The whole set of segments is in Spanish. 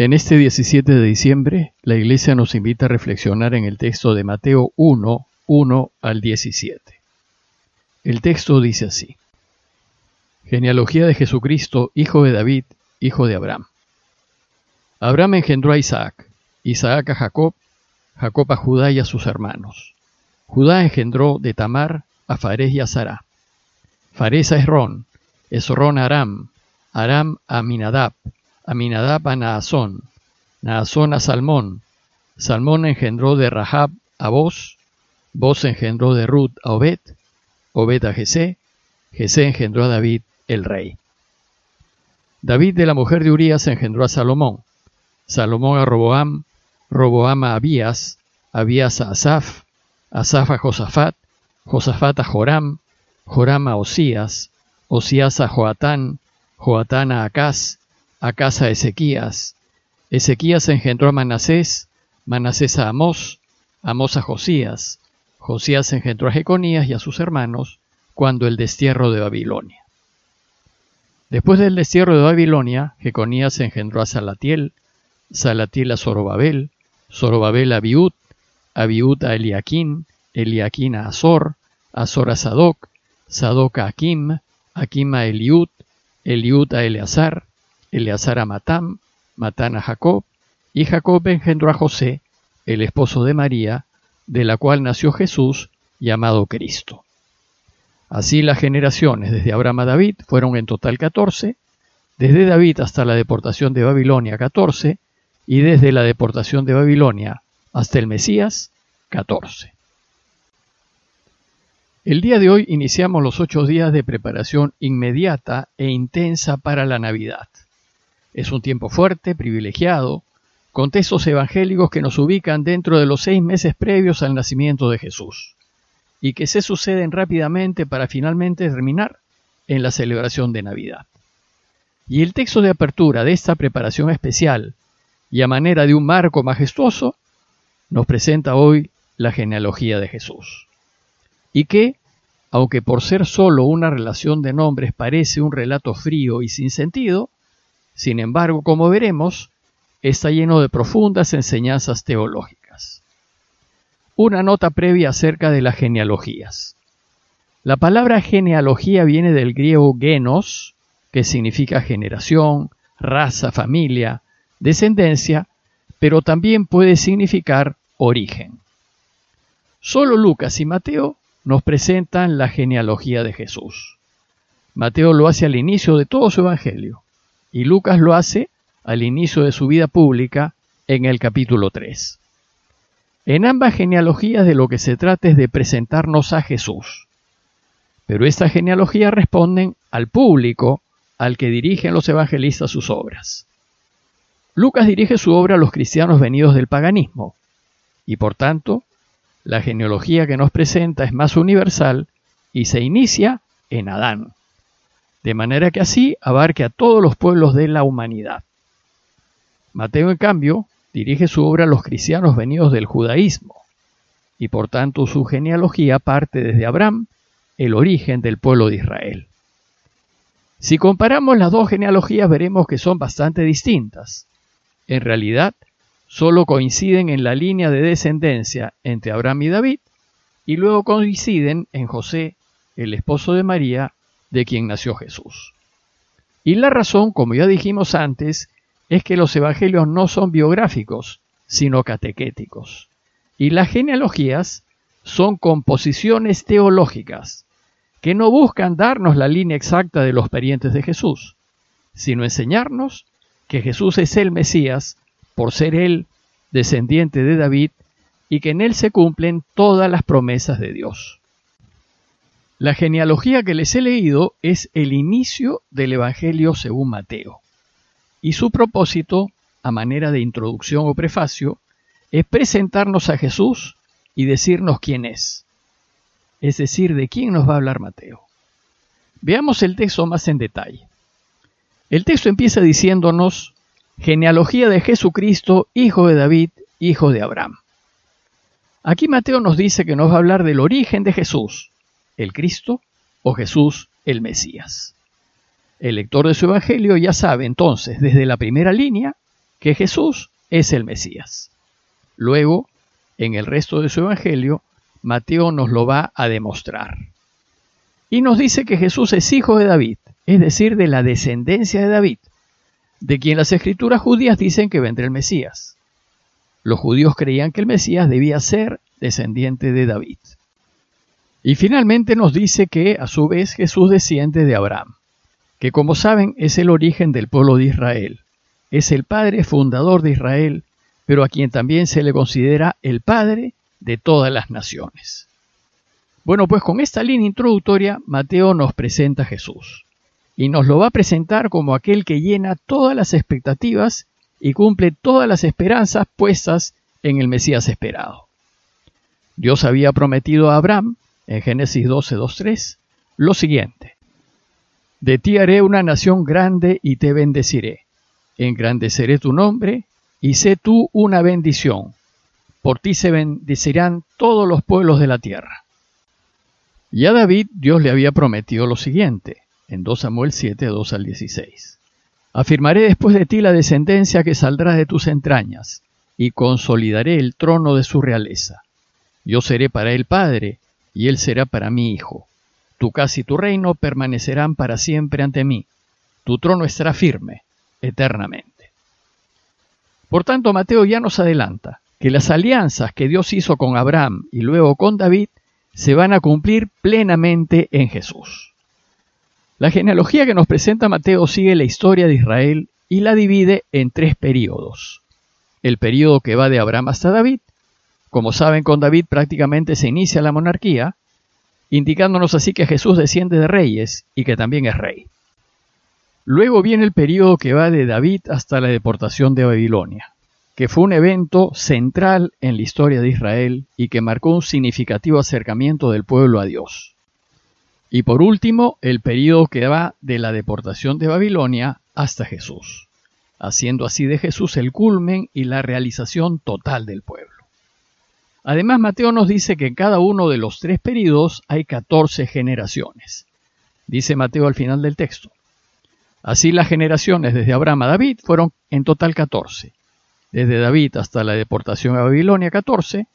En este 17 de diciembre, la Iglesia nos invita a reflexionar en el texto de Mateo 1, 1 al 17. El texto dice así. Genealogía de Jesucristo, hijo de David, hijo de Abraham. Abraham engendró a Isaac, Isaac a Jacob, Jacob a Judá y a sus hermanos. Judá engendró de Tamar a Fares y a Sará. Fares a Esrón, Esrón a Aram, Aram a Minadab, Aminadab a Naasón, Naasón a Salmón, Salmón engendró de Rahab a Boz, Boz engendró de Ruth a Obed, Obed a Jesé, Jesé engendró a David el rey. David de la mujer de Urías engendró a Salomón, Salomón a Roboam, Roboam a Abías, Abías a Asaf, Asaf a Josafat, Josafat a Joram, Joram a Osías, Osías a Joatán, Joatán a Acaz, a casa de Ezequías. Ezequías engendró a Manasés, Manasés a Amós, Amós a Josías. Josías engendró a Jeconías y a sus hermanos cuando el destierro de Babilonia. Después del destierro de Babilonia, Jeconías engendró a Salatiel, Salatiel a Zorobabel, Zorobabel a Abiud, Abiud a Eliaquín, Eliaquín a Azor, Azor a Sadoc, Sadoc a Akim, Akim a Eliud, Eliud a Eleazar, Eleazar a Matam, Matán a Jacob, y Jacob engendró a José, el esposo de María, de la cual nació Jesús, llamado Cristo. Así las generaciones desde Abraham a David fueron en total 14, desde David hasta la deportación de Babilonia 14, y desde la deportación de Babilonia hasta el Mesías 14. El día de hoy iniciamos los ocho días de preparación inmediata e intensa para la Navidad. Es un tiempo fuerte, privilegiado, con textos evangélicos que nos ubican dentro de los seis meses previos al nacimiento de Jesús, y que se suceden rápidamente para finalmente terminar en la celebración de Navidad. Y el texto de apertura de esta preparación especial, y a manera de un marco majestuoso, nos presenta hoy la genealogía de Jesús. Y que, aunque por ser solo una relación de nombres parece un relato frío y sin sentido, sin embargo, como veremos, está lleno de profundas enseñanzas teológicas. Una nota previa acerca de las genealogías. La palabra genealogía viene del griego genos, que significa generación, raza, familia, descendencia, pero también puede significar origen. Solo Lucas y Mateo nos presentan la genealogía de Jesús. Mateo lo hace al inicio de todo su evangelio y Lucas lo hace al inicio de su vida pública en el capítulo 3. En ambas genealogías de lo que se trata es de presentarnos a Jesús. Pero estas genealogías responden al público al que dirigen los evangelistas sus obras. Lucas dirige su obra a los cristianos venidos del paganismo, y por tanto, la genealogía que nos presenta es más universal y se inicia en Adán de manera que así abarque a todos los pueblos de la humanidad. Mateo, en cambio, dirige su obra a los cristianos venidos del judaísmo, y por tanto su genealogía parte desde Abraham, el origen del pueblo de Israel. Si comparamos las dos genealogías veremos que son bastante distintas. En realidad, solo coinciden en la línea de descendencia entre Abraham y David, y luego coinciden en José, el esposo de María, de quien nació Jesús. Y la razón, como ya dijimos antes, es que los evangelios no son biográficos, sino catequéticos. Y las genealogías son composiciones teológicas que no buscan darnos la línea exacta de los parientes de Jesús, sino enseñarnos que Jesús es el Mesías por ser él descendiente de David y que en él se cumplen todas las promesas de Dios. La genealogía que les he leído es el inicio del Evangelio según Mateo, y su propósito, a manera de introducción o prefacio, es presentarnos a Jesús y decirnos quién es, es decir, de quién nos va a hablar Mateo. Veamos el texto más en detalle. El texto empieza diciéndonos, genealogía de Jesucristo, hijo de David, hijo de Abraham. Aquí Mateo nos dice que nos va a hablar del origen de Jesús, el Cristo o Jesús el Mesías. El lector de su Evangelio ya sabe entonces desde la primera línea que Jesús es el Mesías. Luego, en el resto de su Evangelio, Mateo nos lo va a demostrar. Y nos dice que Jesús es hijo de David, es decir, de la descendencia de David, de quien las escrituras judías dicen que vendrá el Mesías. Los judíos creían que el Mesías debía ser descendiente de David. Y finalmente nos dice que a su vez Jesús desciende de Abraham, que como saben es el origen del pueblo de Israel, es el padre fundador de Israel, pero a quien también se le considera el padre de todas las naciones. Bueno, pues con esta línea introductoria, Mateo nos presenta a Jesús, y nos lo va a presentar como aquel que llena todas las expectativas y cumple todas las esperanzas puestas en el Mesías esperado. Dios había prometido a Abraham, en Génesis 12, 3, lo siguiente. De ti haré una nación grande y te bendeciré. Engrandeceré tu nombre y sé tú una bendición. Por ti se bendecirán todos los pueblos de la tierra. Y a David Dios le había prometido lo siguiente, en 2 Samuel 7, 2 al 16. Afirmaré después de ti la descendencia que saldrá de tus entrañas, y consolidaré el trono de su realeza. Yo seré para él padre, y él será para mí hijo. Tu casa y tu reino permanecerán para siempre ante mí. Tu trono estará firme, eternamente. Por tanto, Mateo ya nos adelanta que las alianzas que Dios hizo con Abraham y luego con David se van a cumplir plenamente en Jesús. La genealogía que nos presenta Mateo sigue la historia de Israel y la divide en tres periodos. El periodo que va de Abraham hasta David, como saben con David prácticamente se inicia la monarquía, indicándonos así que Jesús desciende de reyes y que también es rey. Luego viene el periodo que va de David hasta la deportación de Babilonia, que fue un evento central en la historia de Israel y que marcó un significativo acercamiento del pueblo a Dios. Y por último, el periodo que va de la deportación de Babilonia hasta Jesús, haciendo así de Jesús el culmen y la realización total del pueblo. Además, Mateo nos dice que en cada uno de los tres periodos hay 14 generaciones. Dice Mateo al final del texto. Así las generaciones desde Abraham a David fueron en total 14. Desde David hasta la deportación a Babilonia 14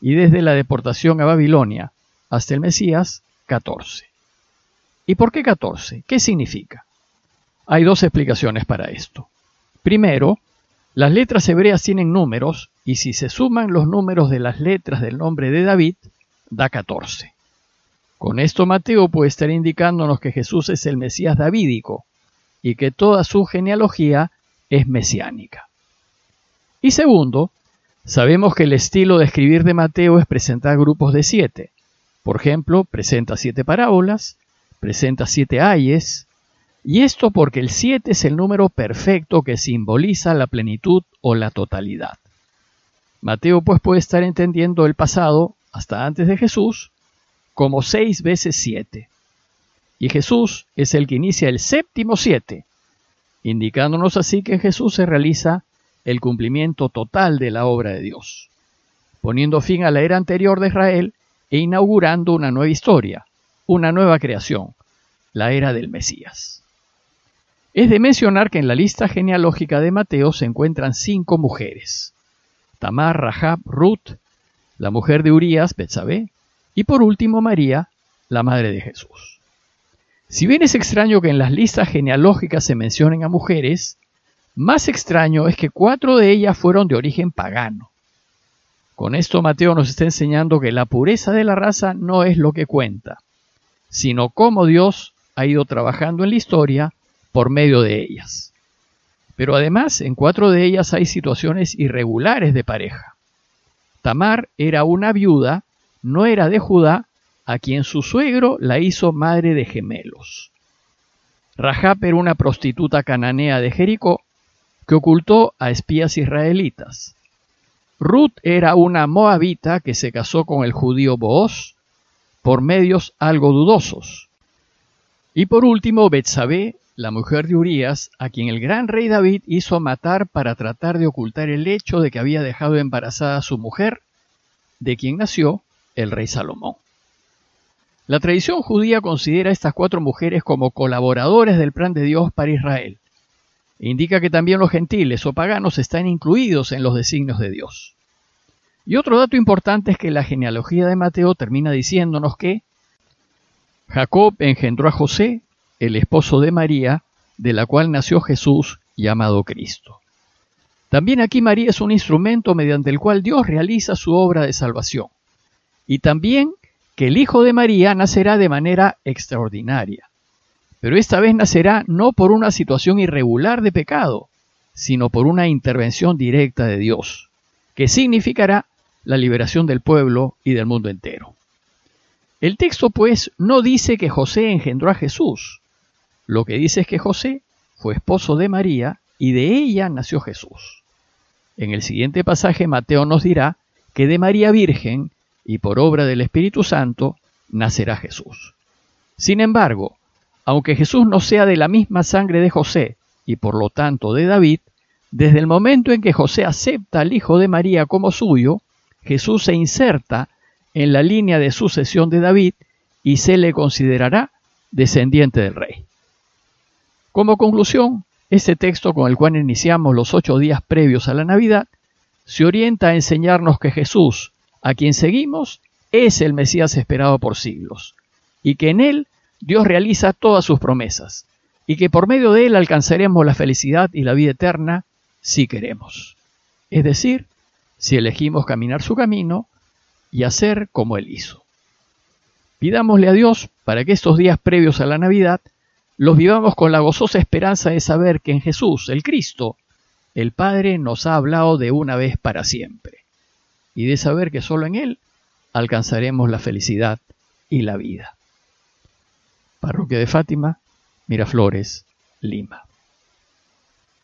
y desde la deportación a Babilonia hasta el Mesías 14. ¿Y por qué 14? ¿Qué significa? Hay dos explicaciones para esto. Primero, las letras hebreas tienen números y si se suman los números de las letras del nombre de David, da 14. Con esto Mateo puede estar indicándonos que Jesús es el Mesías davídico y que toda su genealogía es mesiánica. Y segundo, sabemos que el estilo de escribir de Mateo es presentar grupos de siete. Por ejemplo, presenta siete parábolas, presenta siete ayes, y esto porque el siete es el número perfecto que simboliza la plenitud o la totalidad. Mateo pues puede estar entendiendo el pasado, hasta antes de Jesús, como seis veces siete. Y Jesús es el que inicia el séptimo siete, indicándonos así que en Jesús se realiza el cumplimiento total de la obra de Dios, poniendo fin a la era anterior de Israel e inaugurando una nueva historia, una nueva creación, la era del Mesías. Es de mencionar que en la lista genealógica de Mateo se encuentran cinco mujeres: Tamar, Rahab, Ruth, la mujer de Urías, Betsabé, y por último María, la madre de Jesús. Si bien es extraño que en las listas genealógicas se mencionen a mujeres, más extraño es que cuatro de ellas fueron de origen pagano. Con esto Mateo nos está enseñando que la pureza de la raza no es lo que cuenta, sino cómo Dios ha ido trabajando en la historia por medio de ellas. Pero además, en cuatro de ellas hay situaciones irregulares de pareja. Tamar era una viuda, no era de Judá, a quien su suegro la hizo madre de gemelos. Rahab era una prostituta cananea de Jericó que ocultó a espías israelitas. Ruth era una moabita que se casó con el judío Booz, por medios algo dudosos. Y por último, Betsabé, la mujer de Urías, a quien el gran rey David hizo matar para tratar de ocultar el hecho de que había dejado embarazada a su mujer, de quien nació el rey Salomón. La tradición judía considera a estas cuatro mujeres como colaboradores del plan de Dios para Israel. indica que también los gentiles o paganos están incluidos en los designios de Dios. Y otro dato importante es que la genealogía de Mateo termina diciéndonos que Jacob engendró a José, el esposo de María, de la cual nació Jesús llamado Cristo. También aquí María es un instrumento mediante el cual Dios realiza su obra de salvación. Y también que el Hijo de María nacerá de manera extraordinaria. Pero esta vez nacerá no por una situación irregular de pecado, sino por una intervención directa de Dios, que significará la liberación del pueblo y del mundo entero. El texto, pues, no dice que José engendró a Jesús. Lo que dice es que José fue esposo de María y de ella nació Jesús. En el siguiente pasaje Mateo nos dirá que de María Virgen y por obra del Espíritu Santo nacerá Jesús. Sin embargo, aunque Jesús no sea de la misma sangre de José y por lo tanto de David, desde el momento en que José acepta al Hijo de María como suyo, Jesús se inserta en la línea de sucesión de David y se le considerará descendiente del rey. Como conclusión, este texto con el cual iniciamos los ocho días previos a la Navidad se orienta a enseñarnos que Jesús, a quien seguimos, es el Mesías esperado por siglos, y que en él Dios realiza todas sus promesas, y que por medio de él alcanzaremos la felicidad y la vida eterna si queremos. Es decir, si elegimos caminar su camino y hacer como Él hizo. Pidámosle a Dios para que estos días previos a la Navidad los vivamos con la gozosa esperanza de saber que en Jesús, el Cristo, el Padre nos ha hablado de una vez para siempre, y de saber que solo en Él alcanzaremos la felicidad y la vida. Parroquia de Fátima, Miraflores, Lima.